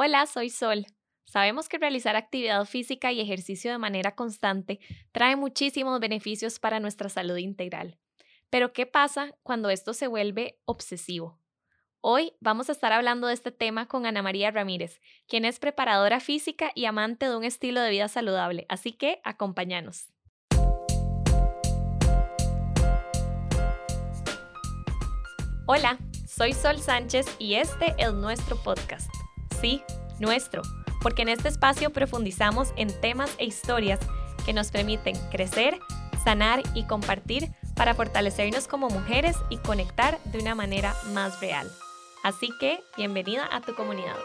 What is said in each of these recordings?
Hola, soy Sol. Sabemos que realizar actividad física y ejercicio de manera constante trae muchísimos beneficios para nuestra salud integral. Pero ¿qué pasa cuando esto se vuelve obsesivo? Hoy vamos a estar hablando de este tema con Ana María Ramírez, quien es preparadora física y amante de un estilo de vida saludable, así que acompáñanos. Hola, soy Sol Sánchez y este es nuestro podcast. Sí, nuestro, porque en este espacio profundizamos en temas e historias que nos permiten crecer, sanar y compartir para fortalecernos como mujeres y conectar de una manera más real. Así que, bienvenida a tu comunidad.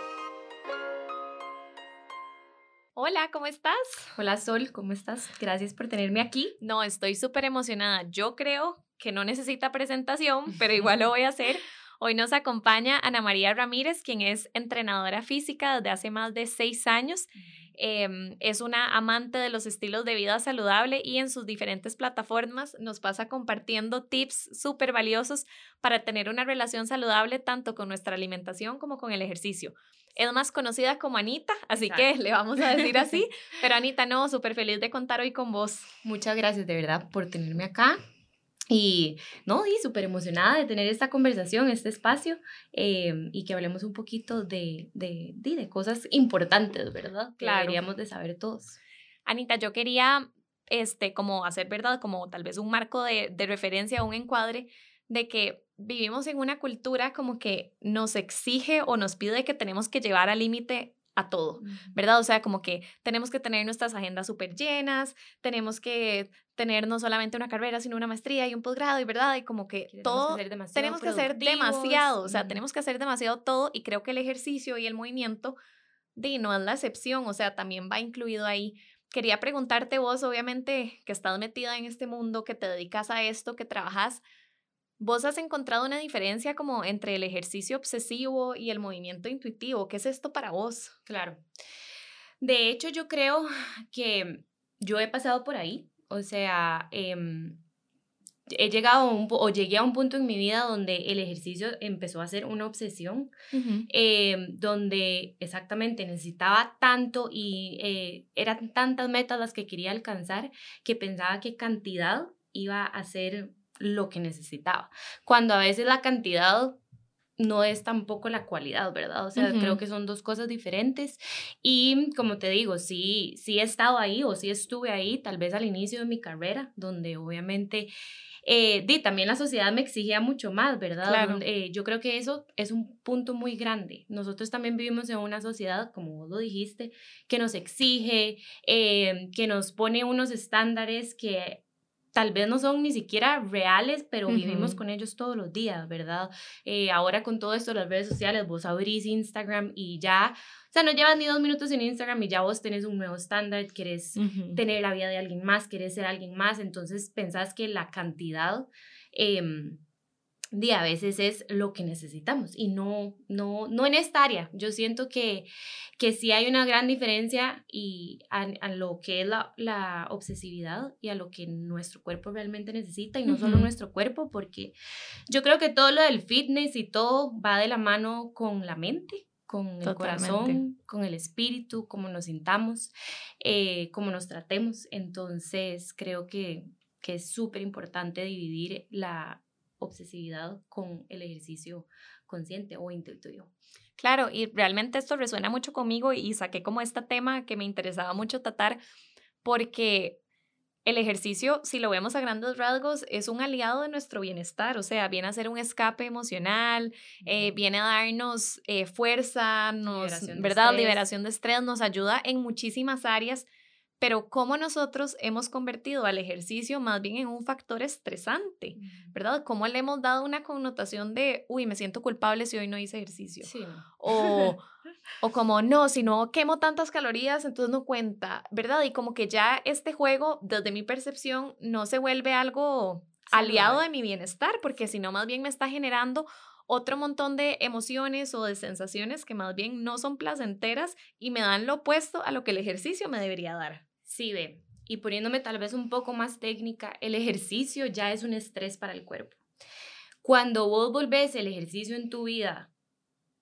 Hola, ¿cómo estás? Hola Sol, ¿cómo estás? Gracias por tenerme aquí. No, estoy súper emocionada. Yo creo que no necesita presentación, pero igual lo voy a hacer Hoy nos acompaña Ana María Ramírez, quien es entrenadora física desde hace más de seis años. Em, es una amante de los estilos de vida saludable y en sus diferentes plataformas nos pasa compartiendo tips súper valiosos para tener una relación saludable tanto con nuestra alimentación como con el ejercicio. Es más conocida como Anita, así que le vamos a decir así. Pero Anita, no, súper feliz de contar hoy con vos. Muchas gracias de verdad por tenerme acá. Y no, y súper emocionada de tener esta conversación, este espacio, em, y que hablemos un poquito de, de, de, cosas importantes, ¿verdad? Que deberíamos de saber todos. Anita, yo quería, este, como hacer, ¿verdad? Como tal vez un marco de, de referencia, un encuadre de que vivimos en una cultura como que nos exige o nos pide que tenemos que llevar al límite a todo, ¿verdad? O sea, como que tenemos que tener nuestras agendas súper llenas, tenemos que tener no solamente una carrera, sino una maestría y un posgrado, y verdad, y como que todo, tenemos que hacer demasiado, o sea, tenemos que hacer demasiado todo, y creo que el ejercicio y el movimiento, de, no es la excepción, o sea, también va incluido ahí. Quería preguntarte vos, obviamente, que estás metida en este mundo, que te dedicas a esto, que trabajas ¿Vos has encontrado una diferencia como entre el ejercicio obsesivo y el movimiento intuitivo? ¿Qué es esto para vos? Claro. De hecho, yo creo que yo he pasado por ahí. O sea, em, he llegado un, o llegué a un punto en mi vida donde el ejercicio empezó a ser una obsesión, em, donde exactamente necesitaba tanto y eh, eran tantas metas las que quería alcanzar que pensaba que cantidad iba a ser lo que necesitaba. Cuando a veces la cantidad no es tampoco la cualidad, ¿verdad? O sea, creo que son dos cosas diferentes. Y como te digo, sí, sí he estado ahí o sí estuve ahí, tal vez al inicio de mi carrera, donde obviamente, eh, también la sociedad me exigía mucho más, ¿verdad? Claro. Eh, yo creo que eso es un punto muy grande. Nosotros también vivimos en una sociedad, como vos lo dijiste, que nos exige, eh, que nos pone unos estándares que tal vez no son ni siquiera reales, pero vivimos con ellos todos los días, ¿verdad? Eh, ahora con todo esto, las redes sociales, vos abrís Instagram y ya, o sea, no llevas ni dos minutos en Instagram y ya vos tenés un nuevo estándar, querés tener la vida de alguien más, querés ser alguien más, entonces pensás que la cantidad... Eh, de a veces es lo que necesitamos y no, no, no en esta área. Yo siento que, que sí hay una gran diferencia y a, lo que es la, la, obsesividad y a lo que nuestro cuerpo realmente necesita y no solo nuestro cuerpo, porque yo creo que todo lo del fitness y todo va de la mano con la mente con el corazón, con el espíritu, cómo nos sintamos, eh, cómo nos tratemos. Entonces, creo que, que es súper importante dividir la, obsesividad con el ejercicio consciente o intuitivo. Claro, y realmente esto resuena mucho conmigo y saqué como este tema que me interesaba mucho tratar porque el ejercicio, si lo vemos a grandes rasgos, es un aliado de nuestro bienestar, o sea, viene a ser un escape emocional, eh, viene a darnos eh, fuerza, nos, ¿verdad? Liberación de estrés, nos ayuda en muchísimas áreas pero cómo nosotros hemos convertido al ejercicio más bien en un factor estresante, ¿verdad? Cómo le hemos dado una connotación de, uy, me siento culpable si hoy no hice ejercicio. Sí. O, o como, no, si no quemo tantas calorías, entonces no cuenta, ¿verdad? Y como que ya este juego, desde mi percepción, no se vuelve algo aliado de mi bienestar, porque si no, más bien me está generando otro montón de emociones o de sensaciones que más bien no son placenteras y me dan lo opuesto a lo que el ejercicio me debería dar. Sí, ve. Y poniéndome tal vez un poco más técnica, el ejercicio ya es un estrés para el cuerpo. Cuando vos volvés el ejercicio en tu vida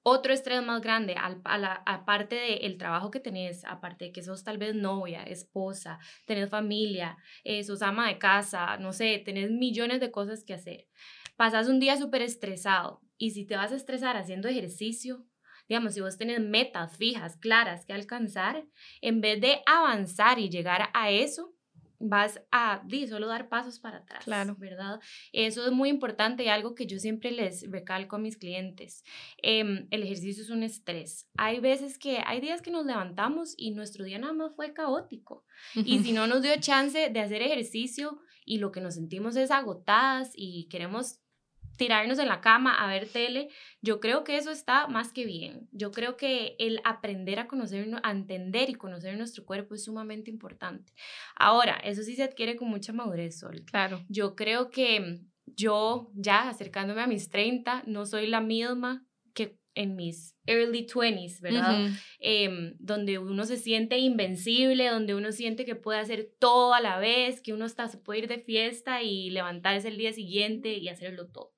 otro estrés más grande, aparte del trabajo que tenés, aparte de que sos tal vez novia, esposa, tenés familia, eh, sos ama de casa, no sé, tenés millones de cosas que hacer. Pasas un día súper estresado y si te vas a estresar haciendo ejercicio, digamos, si vos tenés metas fijas, claras que alcanzar, en vez de avanzar y llegar a eso, vas a di, solo dar pasos para atrás, claro. ¿verdad? Eso es muy importante y algo que yo siempre les recalco a mis clientes. Em, el ejercicio es un estrés. Hay veces que, hay días que nos levantamos y nuestro día nada más fue caótico. Y si no nos dio chance de hacer ejercicio y lo que nos sentimos es agotadas y queremos tirarnos en la cama a ver tele, yo creo que eso está más que bien. Yo creo que el aprender a conocer, a entender y conocer nuestro cuerpo es sumamente importante. Ahora, eso sí se adquiere con mucha madurez, Sol. Claro. Yo creo que yo ya acercándome a mis 30, no soy la misma que en mis early 20s, ¿verdad? Em, donde uno se siente invencible, donde uno siente que puede hacer todo a la vez, que uno está, se puede ir de fiesta y levantarse el día siguiente y hacerlo todo.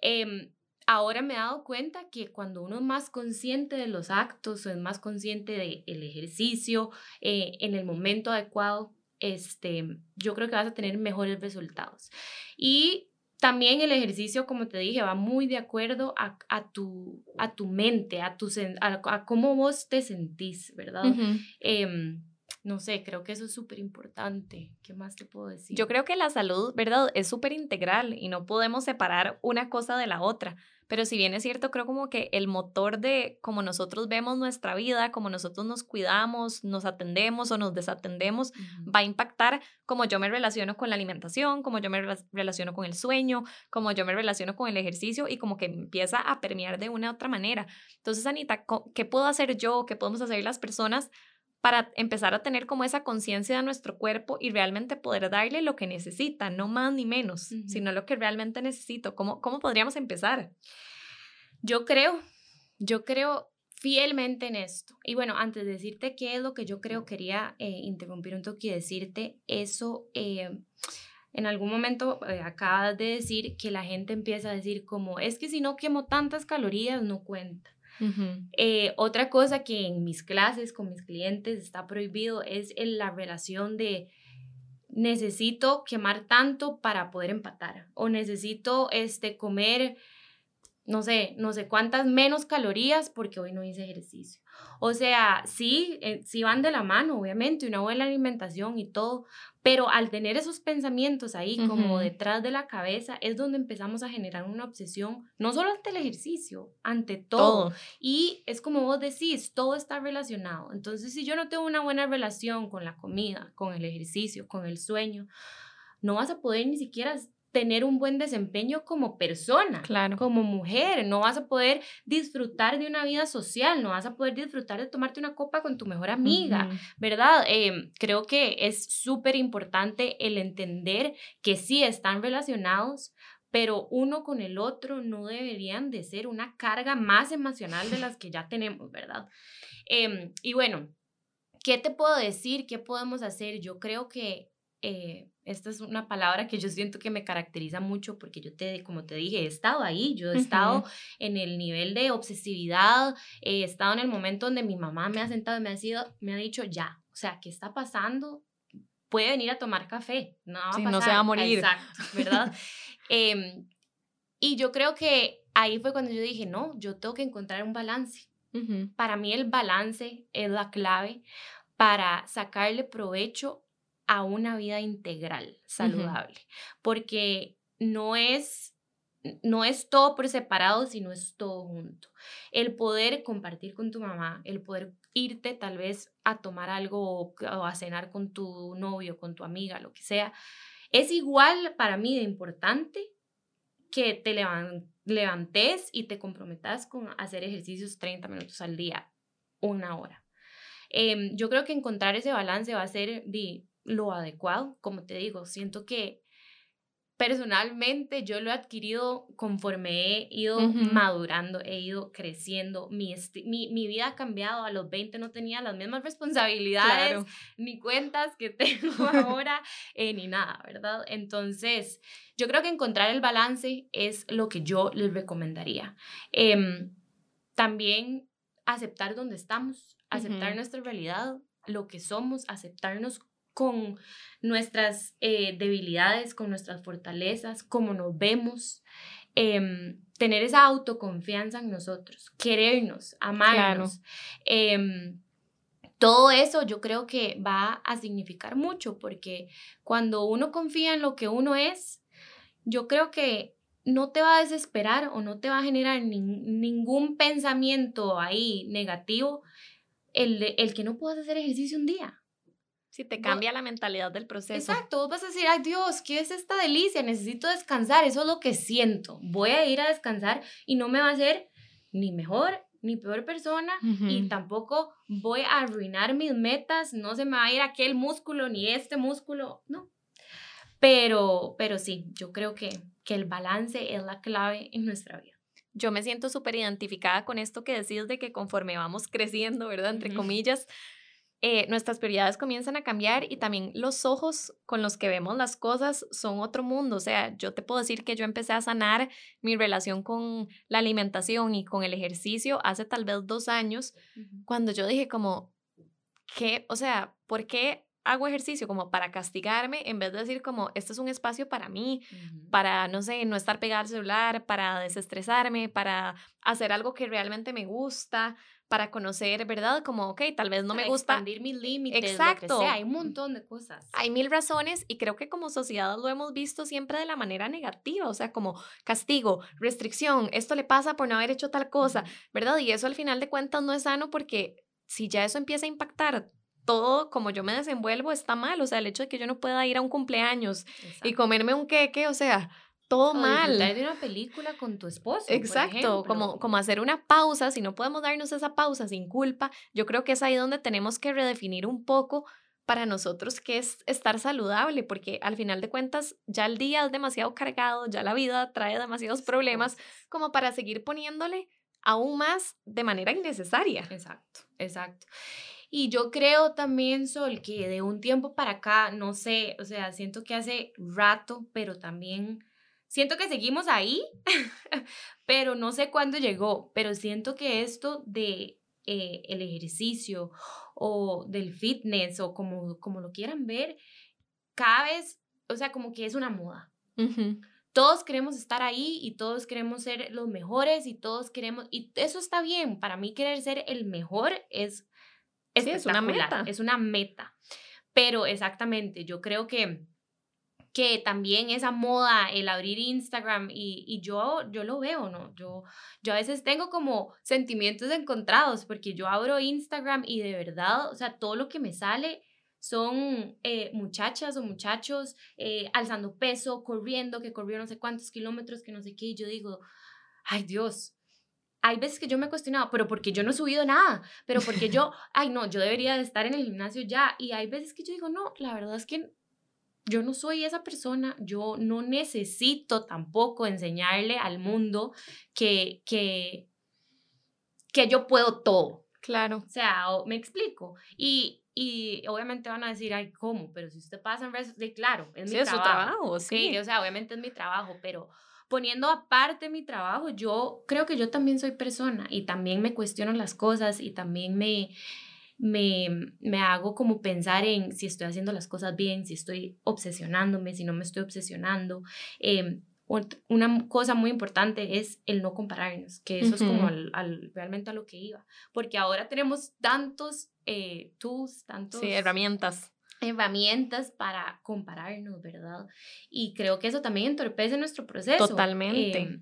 Em, ahora me he dado cuenta que cuando uno es más consciente de los actos o es más consciente del ejercicio eh, en el momento adecuado, este, yo creo que vas a tener mejores resultados. Y también el ejercicio, como te dije, va muy de acuerdo a, a tu, a tu mente, a, tu, a, cómo vos te sentís, ¿verdad? No sé, creo que eso es súper importante. ¿Qué más te puedo decir? Yo creo que la salud, ¿verdad? Es súper integral y no podemos separar una cosa de la otra. Pero si bien es cierto, creo como que el motor de cómo nosotros vemos nuestra vida, cómo nosotros nos cuidamos, nos atendemos o nos desatendemos, va a impactar cómo yo me relaciono con la alimentación, cómo yo me relaciono con el sueño, cómo yo me relaciono con el ejercicio y como que empieza a permear de una u otra manera. Entonces, Anita, ¿qué puedo hacer yo? ¿Qué podemos hacer las personas? Para empezar a tener como esa conciencia de nuestro cuerpo y realmente poder darle lo que necesita, no más ni menos, sino lo que realmente necesito. ¿Cómo, ¿Cómo podríamos empezar? Yo creo, yo creo fielmente en esto. Y bueno, antes de decirte qué es lo que yo creo, quería eh, interrumpir un toque y decirte eso. Eh, en algún momento eh, acabas de decir que la gente empieza a decir como, es que si no quemo tantas calorías, no cuenta. Eh, otra cosa que en mis clases con mis clientes está prohibido es la relación de necesito quemar tanto para poder empatar o necesito este, comer no sé, no sé cuántas menos calorías porque hoy no hice ejercicio. O sea, sí, eh, sí van de la mano, obviamente, una buena alimentación y todo, pero al tener esos pensamientos ahí como detrás de la cabeza es donde empezamos a generar una obsesión, no solo ante el ejercicio, ante todo. Y es como vos decís, todo está relacionado. Entonces, si yo no tengo una buena relación con la comida, con el ejercicio, con el sueño, no vas a poder ni siquiera tener un buen desempeño como persona, claro. como mujer, no vas a poder disfrutar de una vida social, no vas a poder disfrutar de tomarte una copa con tu mejor amiga, ¿verdad? Em, creo que es súper importante el entender que sí están relacionados, pero uno con el otro no deberían de ser una carga más emocional de las que ya tenemos, ¿verdad? Em, y bueno, ¿qué te puedo decir? ¿Qué podemos hacer? Yo creo que eh, esta es una palabra que yo siento que me caracteriza mucho porque yo te, como te dije, he estado ahí, yo he estado en el nivel de obsesividad, he estado en el momento donde mi mamá me ha sentado y me ha, sido, me ha dicho, ya, o sea, ¿qué está pasando? Puede venir a tomar café, no va a pasar. no se va a morir. Exacto, ¿verdad? Em, y yo creo que ahí fue cuando yo dije, no, yo tengo que encontrar un balance. Para mí el balance es la clave para sacarle provecho a una vida integral, saludable, porque no es no es todo por separado, sino es todo junto. El poder compartir con tu mamá, el poder irte tal vez a tomar algo o, a cenar con tu novio, con tu amiga, lo que sea, es igual para mí de importante que te levantes y te comprometas con hacer ejercicios 30 minutos al día, una hora. Em, yo creo que encontrar ese balance va a ser de, lo adecuado. Como te digo, siento que personalmente yo lo he adquirido conforme he ido madurando, he ido creciendo, mi, mi, mi, vida ha cambiado, a los 20 no tenía las mismas responsabilidades, ni cuentas que tengo ahora, eh, ni nada, ¿verdad? Entonces, yo creo que encontrar el balance es lo que yo les recomendaría. Em, también aceptar dónde estamos, aceptar nuestra realidad, lo que somos, aceptarnos con nuestras eh, debilidades, con nuestras fortalezas, cómo nos vemos, em, tener esa autoconfianza en nosotros, querernos, amarnos. Em, todo eso yo creo que va a significar mucho porque cuando uno confía en lo que uno es, yo creo que no te va a desesperar o no te va a generar ningún pensamiento ahí negativo el, el que no puedas hacer ejercicio un día. Si te cambia la mentalidad del proceso. Exacto, vos vas a decir, ay Dios, ¿qué es esta delicia? Necesito descansar, eso es lo que siento. Voy a ir a descansar y no me va a hacer ni mejor ni peor persona y tampoco voy a arruinar mis metas, no se me va a ir aquel músculo ni este músculo, no. Pero, pero sí, yo creo que, que el balance es la clave en nuestra vida. Yo me siento súper identificada con esto que decís de que conforme vamos creciendo, ¿verdad? Entre comillas, eh, nuestras prioridades comienzan a cambiar y también los ojos con los que vemos las cosas son otro mundo. O sea, yo te puedo decir que yo empecé a sanar mi relación con la alimentación y con el ejercicio hace tal vez dos años, cuando yo dije como, ¿qué? O sea, ¿por qué hago ejercicio como para castigarme en vez de decir como, este es un espacio para mí, para, no sé, no estar pegada al celular, para desestresarme, para hacer algo que realmente me gusta, para conocer, ¿verdad? Como, ok, tal vez no me gusta. Expandir mis límites. Exacto. Hay un montón de cosas. Hay mil razones y creo que como sociedad lo hemos visto siempre de la manera negativa, o sea, como castigo, restricción, esto le pasa por no haber hecho tal cosa, ¿verdad? Y eso al final de cuentas no es sano porque si ya eso empieza a impactar todo como yo me desenvuelvo está mal, o sea, el hecho de que yo no pueda ir a un cumpleaños y comerme un queque, o sea, todo mal. de una película con tu esposo. Exacto, como, como hacer una pausa, si no podemos darnos esa pausa sin culpa, yo creo que es ahí donde tenemos que redefinir un poco para nosotros qué es estar saludable, porque al final de cuentas ya el día es demasiado cargado, ya la vida trae demasiados problemas como para seguir poniéndole aún más de manera innecesaria. Exacto, exacto. Y yo creo también, Sol, que de un tiempo para acá, no sé, o sea, siento que hace rato, pero también Siento que seguimos ahí, pero no sé cuándo llegó, pero siento que esto de eh, el ejercicio o del fitness o como, como lo quieran ver, cada vez, o sea, como que es una moda. Todos queremos estar ahí y todos queremos ser los mejores y todos queremos, y eso está bien, para mí querer ser el mejor es, es una meta. Es una meta. Pero exactamente, yo creo que que también esa moda, el abrir Instagram, y, y, yo, yo lo veo, ¿no? Yo, yo a veces tengo como sentimientos encontrados porque yo abro Instagram y de verdad, o sea, todo lo que me sale son eh, muchachas o muchachos eh, alzando peso, corriendo, que corrió no sé cuántos kilómetros, que no sé qué, y yo digo, ay Dios, hay veces que yo me he cuestionado, pero porque yo no he subido nada, pero porque yo, ay no, yo debería de estar en el gimnasio ya, y hay veces que yo digo, no, la verdad es que yo no soy esa persona, yo no necesito tampoco enseñarle al mundo que, que, que yo puedo todo. Claro. O sea, me explico. Y, y obviamente van a decir, ay, ¿cómo? Pero si usted pasa en redes, de claro, es mi trabajo. trabajo, sí. O sea, obviamente es mi trabajo, pero poniendo aparte mi trabajo, yo creo que yo también soy persona y también me cuestiono las cosas y también me, me, me hago como pensar en si estoy haciendo las cosas bien, si estoy obsesionándome, si no me estoy obsesionando. Eh, una cosa muy importante es el no compararnos, que eso es como al, realmente a lo que iba, porque ahora tenemos tantos eh, tools, tantos... Sí, herramientas. Herramientas para compararnos, ¿verdad? Y creo que eso también entorpece nuestro proceso. Totalmente. Eh,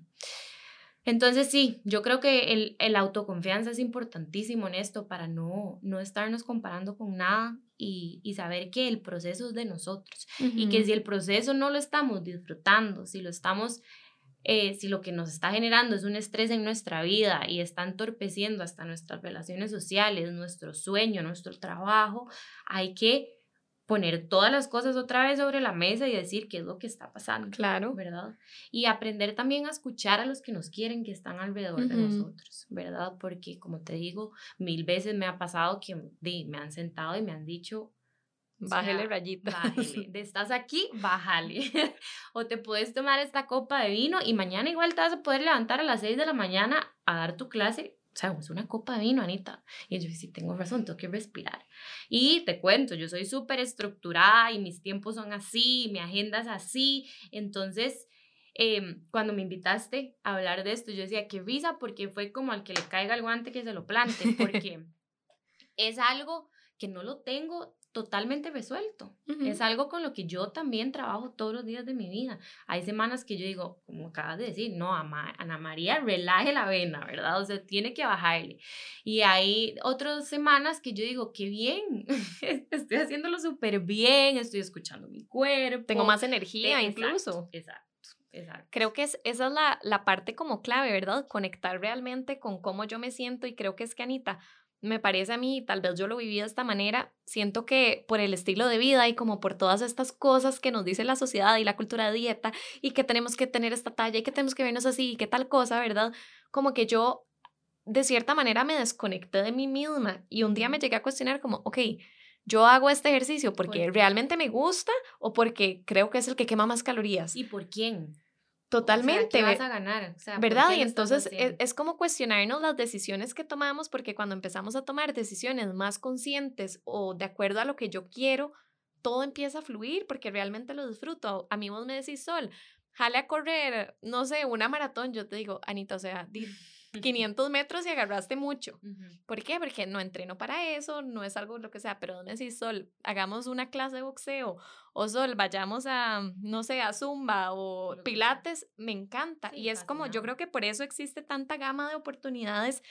entonces sí, yo creo que el, el, autoconfianza es importantísimo en esto para no, no estarnos comparando con nada y, y saber que el proceso es de nosotros y que si el proceso no lo estamos disfrutando, si lo estamos, eh, si lo que nos está generando es un estrés en nuestra vida y está entorpeciendo hasta nuestras relaciones sociales, nuestro sueño, nuestro trabajo, hay que poner todas las cosas otra vez sobre la mesa y decir qué es lo que está pasando. Claro. ¿Verdad? Y aprender también a escuchar a los que nos quieren, que están alrededor de nosotros, ¿verdad? Porque, como te digo, mil veces me ha pasado que me han sentado y me han dicho, Bájale rayita. Bájale. De estás aquí, bájale. o te puedes tomar esta copa de vino y mañana igual te vas a poder levantar a las 6 de la mañana a dar tu clase o sea, es una copa de vino, Anita. Y yo, sí, tengo razón, tengo que respirar. Y te cuento, yo soy súper estructurada y mis tiempos son así, mi agenda es así. Entonces, em, cuando me invitaste a hablar de esto, yo decía, qué risa, porque fue como al que le caiga el guante que se lo plante, porque es algo que no lo tengo totalmente resuelto. Es algo con lo que yo también trabajo todos los días de mi vida. Hay semanas que yo digo, como acabas de decir, no, Ana María, relaje la vena, ¿verdad? O sea, tiene que bajarle. Y hay otras semanas que yo digo, qué bien, estoy haciéndolo súper bien, estoy escuchando mi cuerpo. Tengo más energía incluso. Exacto. Exacto. Creo que es, esa es la, la parte como clave, ¿verdad? Conectar realmente con cómo yo me siento y creo que es que Anita, me parece a mí, tal vez yo lo viví de esta manera, siento que por el estilo de vida y como por todas estas cosas que nos dice la sociedad y la cultura de dieta y que tenemos que tener esta talla y que tenemos que vernos así y que tal cosa, ¿verdad? Como que yo de cierta manera me desconecté de mí misma y un día me llegué a cuestionar como, ok, yo hago este ejercicio porque realmente me gusta o porque creo que es el que quema más calorías. ¿Y por quién? Totalmente. vas a ganar? ¿Verdad? Y entonces e, es, como cuestionarnos las decisiones que tomamos porque cuando empezamos a tomar decisiones más conscientes o de acuerdo a lo que yo quiero, todo empieza a fluir porque realmente lo disfruto. A mí vos me decís, Sol, jale a correr, no sé, una maratón. Yo te digo, Anita, o sea, 500 metros y agarraste mucho. ¿Por qué? Porque no entreno para eso, no es algo lo que sea, pero ¿dónde decís, Sol? Hagamos una clase de boxeo o Sol, vayamos a, no sé, a Zumba o Pilates, me encanta. y es como, yo creo que por eso existe tanta gama de oportunidades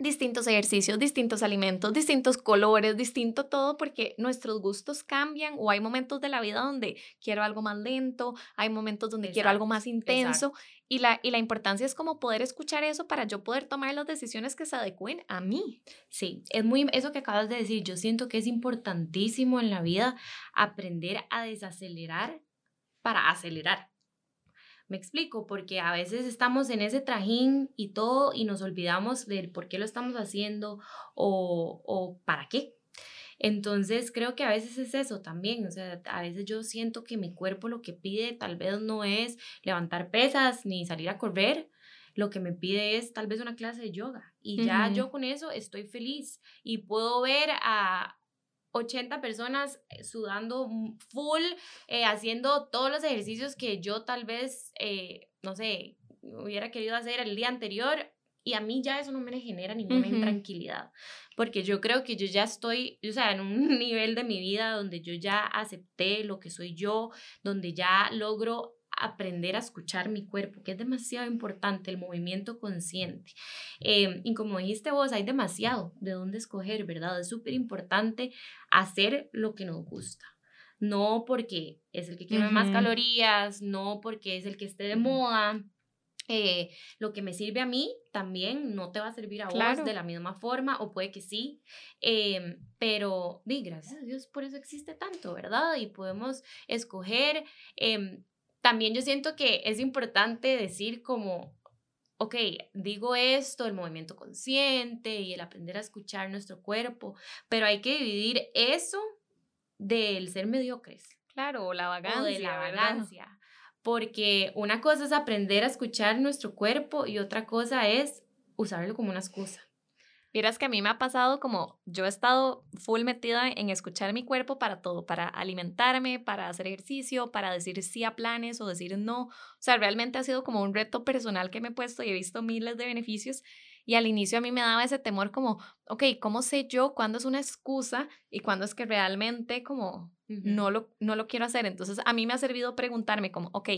distintos ejercicios, distintos alimentos, distintos colores, distinto todo, porque nuestros gustos cambian o hay momentos de la vida donde quiero algo más lento, hay momentos donde quiero algo más intenso y la, y la importancia es como poder escuchar eso para yo poder tomar las decisiones que se adecuen a mí. Sí, es muy, eso que acabas de decir, yo siento que es importantísimo en la vida aprender a desacelerar para acelerar. Me explico, porque a veces estamos en ese trajín y todo y nos olvidamos del por qué lo estamos haciendo o, o para qué. Entonces creo que a veces es eso también, o sea, a veces yo siento que mi cuerpo lo que pide tal vez no es levantar pesas ni salir a correr, lo que me pide es tal vez una clase de yoga y ya yo con eso estoy feliz y puedo ver a, 80 personas eh, sudando full, eh, haciendo todos los ejercicios que yo tal vez, eh, no sé, hubiera querido hacer el día anterior. Y a mí ya eso no me genera ninguna intranquilidad, porque yo creo que yo ya estoy, o sea, en un nivel de mi vida donde yo ya acepté lo que soy yo, donde ya logro aprender a escuchar mi cuerpo, que es demasiado importante, el movimiento consciente. Em, y como dijiste vos, hay demasiado de dónde escoger, ¿verdad? Es súper importante hacer lo que nos gusta. No porque es el que quema más calorías, no porque es el que esté de moda, eh, lo que me sirve a mí también no te va a servir a vos de la misma forma, o puede que sí, em, pero di, gracias a Dios por eso existe tanto, ¿verdad? Y podemos escoger. Eh, también yo siento que es importante decir como, ok, digo esto, el movimiento consciente y el aprender a escuchar nuestro cuerpo, pero hay que dividir eso del ser mediocres. Claro, o la vagancia. O de la vagancia. Porque una cosa es aprender a escuchar nuestro cuerpo y otra cosa es usarlo como una excusa. Vieras que a mí me ha pasado como yo he estado full metida en escuchar mi cuerpo para todo, para alimentarme, para hacer ejercicio, para decir sí a planes o decir no. O sea, realmente ha sido como un reto personal que me he puesto y he visto miles de beneficios. Y al inicio a mí me daba ese temor como, ok, ¿cómo sé yo cuándo es una excusa y cuándo es que realmente como no, lo, no lo quiero hacer? Entonces a mí me ha servido preguntarme como, ok,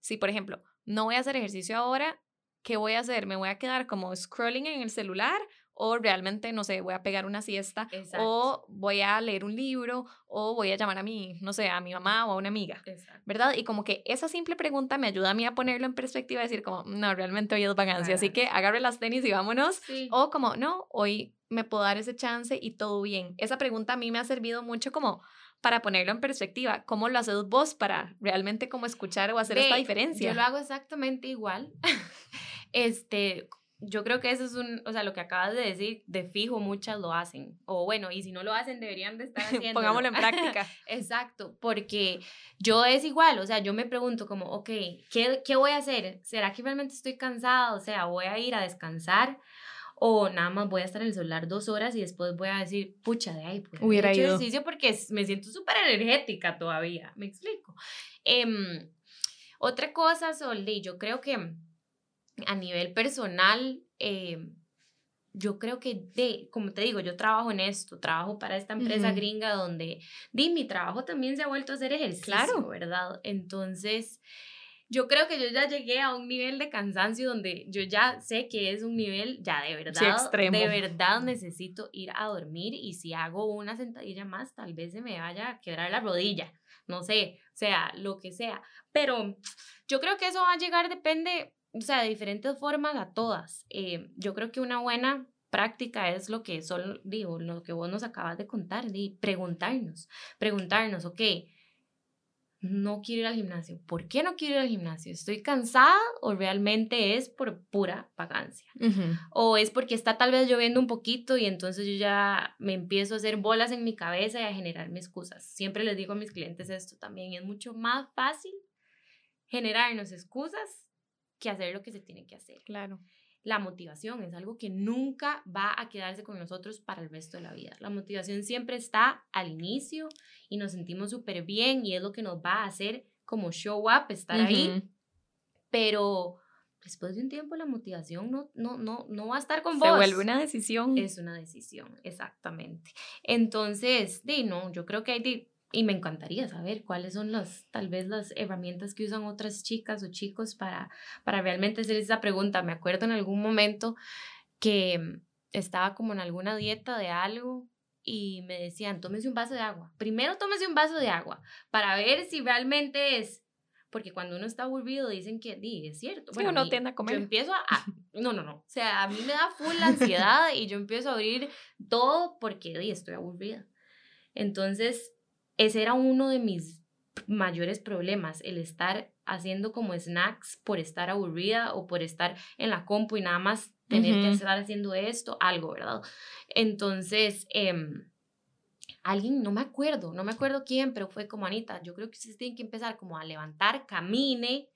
si por ejemplo no voy a hacer ejercicio ahora, ¿qué voy a hacer? ¿Me voy a quedar como scrolling en el celular o realmente, no sé, voy a pegar una siesta, o voy a leer un libro, o voy a llamar a mi, no sé, a mi mamá o a una amiga, ¿verdad? Y como que esa simple pregunta me ayuda a mí a ponerlo en perspectiva y decir como, no, realmente hoy es vacancia, así que agarre las tenis y vámonos, o como, no, hoy me puedo dar ese chance y todo bien. Esa pregunta a mí me ha servido mucho como para ponerlo en perspectiva, ¿cómo lo haces vos para realmente como escuchar o hacer esta diferencia? Yo lo hago exactamente igual. este, yo creo que eso es un, o sea, lo que acabas de decir, de fijo muchas lo hacen. O bueno, y si no lo hacen, deberían de estar haciendo. Pongámoslo en práctica. Exacto, porque yo es igual, o sea, yo me pregunto como, ok, ¿qué, ¿qué voy a hacer? ¿Será que realmente estoy cansada? O sea, voy a ir a descansar o nada más voy a estar en el celular dos horas y después voy a decir, pucha, de ahí, pues Hubiera hecho ido. ejercicio porque me siento súper energética todavía, me explico. Em, otra cosa, Sol, yo creo que a nivel personal, em, yo creo que, de, como te digo, yo trabajo en esto, trabajo para esta empresa Ujú. gringa donde, di, mi trabajo también se ha vuelto a hacer ejercicio, Claro. ¿verdad? Entonces, yo creo que yo ya llegué a un nivel de cansancio donde yo ya sé que es un nivel ya de verdad, extremo. de verdad necesito ir a dormir y si hago una sentadilla más, tal vez se me vaya a quebrar la rodilla, no sé, sea, lo que sea, pero yo creo que eso va a llegar, depende, o sea, de diferentes formas a todas. Eh, yo creo que una buena práctica es lo que solo digo, lo que vos nos acabas de contar, de preguntarnos, preguntarnos, ok, no quiero ir al gimnasio. ¿Por qué no quiero ir al gimnasio? ¿Estoy cansada o realmente es por pura vagancia? O es porque está tal vez lloviendo un poquito y entonces yo ya me empiezo a hacer bolas en mi cabeza y a generarme excusas. Siempre les digo a mis clientes esto también, es mucho más fácil generarnos excusas que hacer lo que se tiene que hacer. Claro. La motivación es algo que nunca va a quedarse con nosotros para el resto de la vida. La motivación siempre está al inicio y nos sentimos súper bien y es lo que nos va a hacer como show up, estar ahí, pero después de un tiempo la motivación no, no, no, no va a estar con Se vos. vuelve una decisión. Es una decisión, exactamente. Entonces, de no, yo creo que hay de, y me encantaría saber cuáles son las, tal vez las herramientas que usan otras chicas o chicos para, para realmente hacer esa pregunta. Me acuerdo en algún momento que mm, estaba como en alguna dieta de algo y me decían, tómese un vaso de agua. Primero tómese un vaso de agua para ver si realmente es, porque cuando uno está aburrido dicen que, di, es cierto. Sí, a uno mí- tiende a comer. Yo empiezo a, a- no, no, no, o sea, a mí me da full la ansiedad y yo empiezo a abrir todo porque, di, estoy aburrida. Entonces, ese era uno de mis mayores problemas, el estar haciendo como snacks por estar aburrida o por estar en la compu y nada más tener que estar haciendo esto, algo, ¿verdad? Entonces, em, alguien, no me acuerdo, no me acuerdo quién, pero fue como Anita, yo creo que ustedes tienen que empezar como a levantar, camine,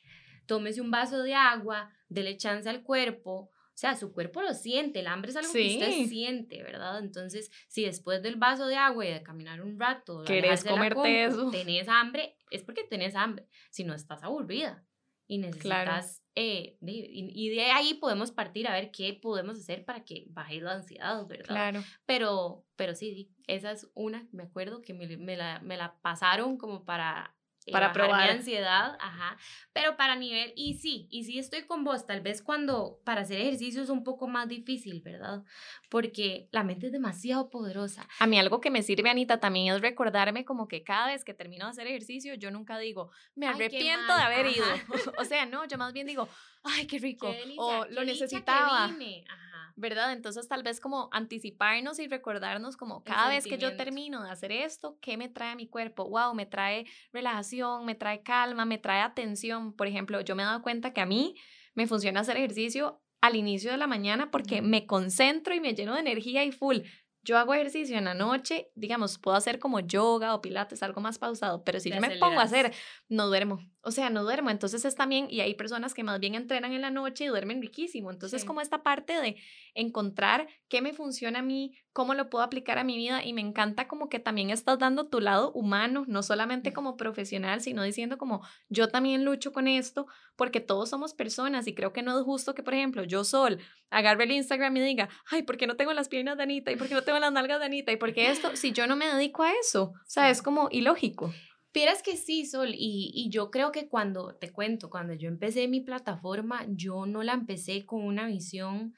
tómese un vaso de agua, dele chance al cuerpo. O sea, su cuerpo lo siente, el hambre es algo que usted Sí. siente, ¿verdad? Entonces, si después del vaso de agua y de caminar un rato, Querés comerte compu, eso. tenés hambre, es porque tenés hambre, si no estás aburrida y necesitas, eh, y, y de ahí podemos partir a ver qué podemos hacer para que baje la ansiedad, ¿verdad? Claro. Pero, pero sí, sí, esa es una, me acuerdo que me, me la, me la pasaron como para... eh, Para bajar probar. mi ansiedad, ajá, pero para nivel, y sí, y sí estoy con vos, tal vez cuando para hacer ejercicio es un poco más difícil, ¿verdad? Porque la mente es demasiado poderosa. A mí algo que me sirve, Anita, también es recordarme como que cada vez que termino de hacer ejercicio, yo nunca digo, me Ay, arrepiento de haber ido. o sea, no, yo más bien digo, ay, qué rico. Qué delicia, o qué lo dicha que necesitaba. vine, Ajá. ¿Verdad? Entonces tal vez como anticiparnos y recordarnos como cada vez que yo termino de hacer esto, ¿qué me trae a mi cuerpo? Wow, me trae relajación, me trae calma, me trae atención. Por ejemplo, yo me he dado cuenta que a mí me funciona hacer ejercicio al inicio de la mañana porque me concentro y me lleno de energía y full. Yo hago ejercicio en la noche, digamos, puedo hacer como yoga o pilates, algo más pausado, pero si Te yo me pongo a hacer, no duermo. O sea, no duermo. Entonces es también, y hay personas que más bien entrenan en la noche y duermen riquísimo. Entonces, Sí. como esta parte de encontrar qué me funciona a mí, cómo lo puedo aplicar a mi vida, y me encanta como que también estás dando tu lado humano, no solamente como profesional, sino diciendo como yo también lucho con esto, porque todos somos personas y creo que no es justo que, por ejemplo, yo Sol agarre el Instagram y diga, ay, ¿por qué no tengo las piernas de Anita? ¿Y por qué no tengo las nalgas de Anita? ¿Y por qué esto? Si yo no me dedico a eso, o sea, es como ilógico. Vieras que sí, Sol, y, y yo creo que cuando, te cuento, cuando yo empecé mi plataforma, yo no la empecé con una visión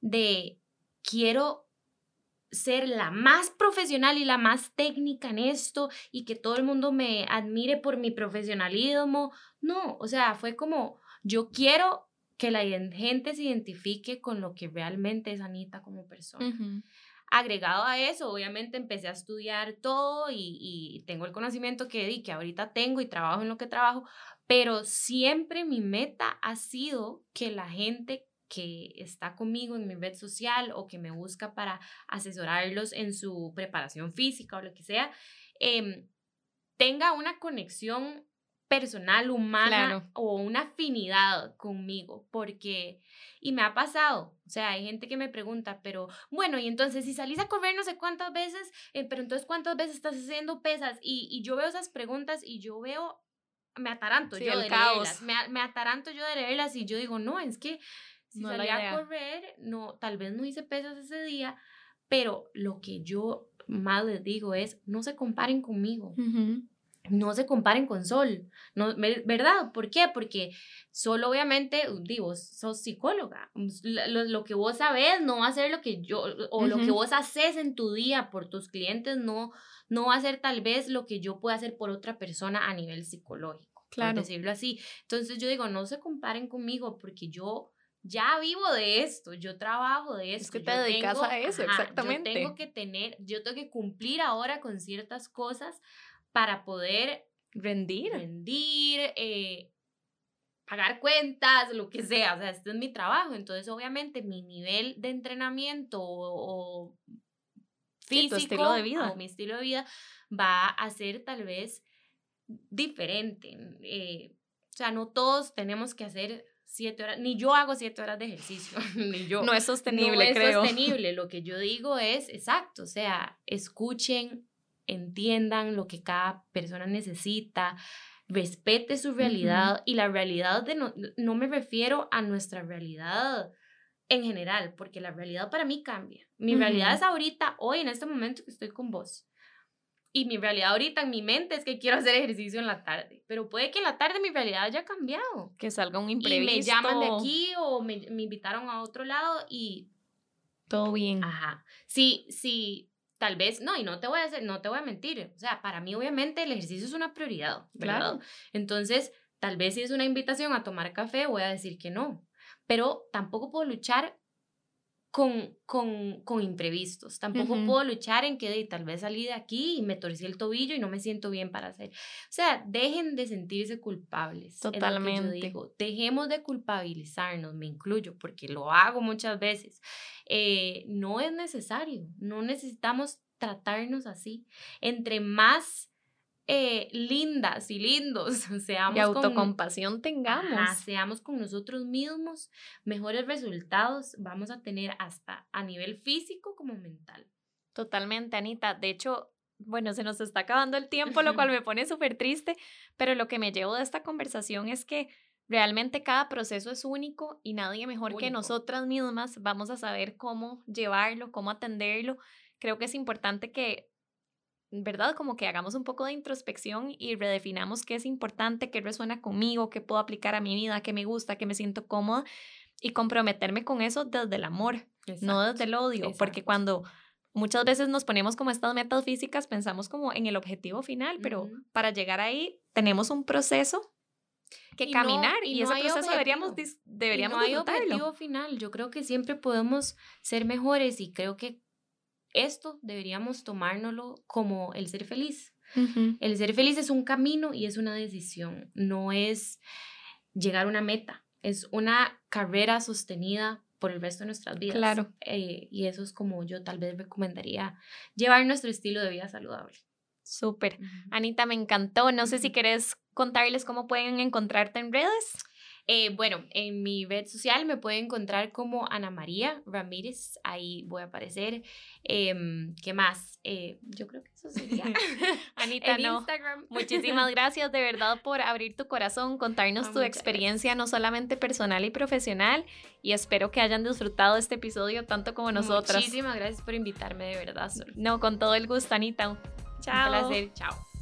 de quiero ser la más profesional y la más técnica en esto y que todo el mundo me admire por mi profesionalismo. No, o sea, fue como, yo quiero que la gente se identifique con lo que realmente es Anita como persona agregado a eso, obviamente empecé a estudiar todo y, y tengo el conocimiento que di, que ahorita tengo y trabajo en lo que trabajo, pero siempre mi meta ha sido que la gente que está conmigo en mi red social o que me busca para asesorarlos en su preparación física o lo que sea, em, tenga una conexión personal, humana o una afinidad conmigo, porque, y me ha pasado, o sea, hay gente que me pregunta, pero bueno, y entonces si salís a correr no sé cuántas veces, eh, pero entonces cuántas veces estás haciendo pesas, y, y, yo veo esas preguntas y yo veo, me ataranto yo de leerlas, me, me, ataranto yo de leerlas y yo digo, no, es que si salí a correr, no, tal vez no hice pesas ese día, pero lo que yo más les digo es, no se comparen conmigo no se comparen con Sol, no, ¿verdad? ¿Por qué? Porque Sol obviamente, digo, sos psicóloga, lo, que vos sabes no va a ser lo que yo, o lo que vos haces en tu día por tus clientes no, no va a ser tal vez lo que yo pueda hacer por otra persona a nivel psicológico, claro. por decirlo así. Entonces yo digo, no se comparen conmigo porque yo ya vivo de esto, yo trabajo de esto. Es que te dedicas a eso, exactamente. Yo tengo que tener, yo tengo que cumplir ahora con ciertas cosas para poder rendir, rendir eh, pagar cuentas, lo que sea. O sea, este es mi trabajo. Entonces, obviamente, mi nivel de entrenamiento o, físico estilo de vida. o mi estilo de vida va a ser tal vez diferente. Eh, o sea, no todos tenemos que hacer siete horas, ni yo hago siete horas de ejercicio, ni yo. No es sostenible. No es sostenible. Lo que yo digo es, exacto, o sea, escuchen entiendan lo que cada persona necesita, respete su realidad y la realidad de no, no me refiero a nuestra realidad en general, porque la realidad para mí cambia. Mi realidad es ahorita, hoy, en este momento que estoy con vos. Y mi realidad ahorita en mi mente es que quiero hacer ejercicio en la tarde. Pero puede que en la tarde mi realidad haya cambiado. Que salga un imprevisto. Y me llaman de aquí o me, me invitaron a otro lado y... Todo bien. Ajá. Sí, sí tal vez, no, y no te voy a hacer, no te voy a mentir, o sea, para mí obviamente el ejercicio es una prioridad, ¿verdad? Claro. Entonces, tal vez si es una invitación a tomar café, voy a decir que no, pero tampoco puedo luchar con, con, con imprevistos, tampoco puedo luchar en que tal vez salí de aquí y me torcí el tobillo y no me siento bien para hacer. O sea, dejen de sentirse culpables. Totalmente. digo. Dejemos de culpabilizarnos, me incluyo, porque lo hago muchas veces. Eh, no es necesario, no necesitamos tratarnos así. Entre más eh, lindas y lindos seamos. Y autocompasión tengamos. seamos con nosotros mismos, mejores resultados vamos a tener hasta a nivel físico como mental. Totalmente, Anita. De hecho, bueno, se nos está acabando el tiempo, lo cual me pone súper triste, pero lo que me llevo de esta conversación es que Realmente cada proceso es único y nadie mejor que nosotras mismas vamos a saber cómo llevarlo, cómo atenderlo. Creo que es importante que, ¿verdad? Como que hagamos un poco de introspección y redefinamos qué es importante, qué resuena conmigo, qué puedo aplicar a mi vida, qué me gusta, qué me siento cómoda y comprometerme con eso desde el amor, no desde el odio, porque cuando muchas veces nos ponemos como estas metas físicas, pensamos como en el objetivo final, pero para llegar ahí tenemos un proceso que caminar y, ese proceso deberíamos, deberíamos y no hay objetivo final. Yo creo que siempre podemos ser mejores y creo que esto deberíamos tomárnoslo como el ser feliz. El ser feliz es un camino y es una decisión, no es llegar a una meta, es una carrera sostenida por el resto de nuestras vidas. Claro. Eh, y eso es como yo tal vez recomendaría llevar nuestro estilo de vida saludable. Súper. Anita, me encantó. No sé si querés contarles cómo pueden encontrarte en redes. Eh, bueno, en mi red social me pueden encontrar como Ana María Ramírez, ahí voy a aparecer. Em, ¿Qué más? Eh, yo creo que eso sería. Anita, en Instagram. Muchísimas gracias de verdad por abrir tu corazón, contarnos ah, tu experiencia, no solamente personal y profesional, y espero que hayan disfrutado este episodio tanto como nosotras. Muchísimas gracias por invitarme, de verdad. No, con todo el gusto, Anita. Chao. Un placer. Chao.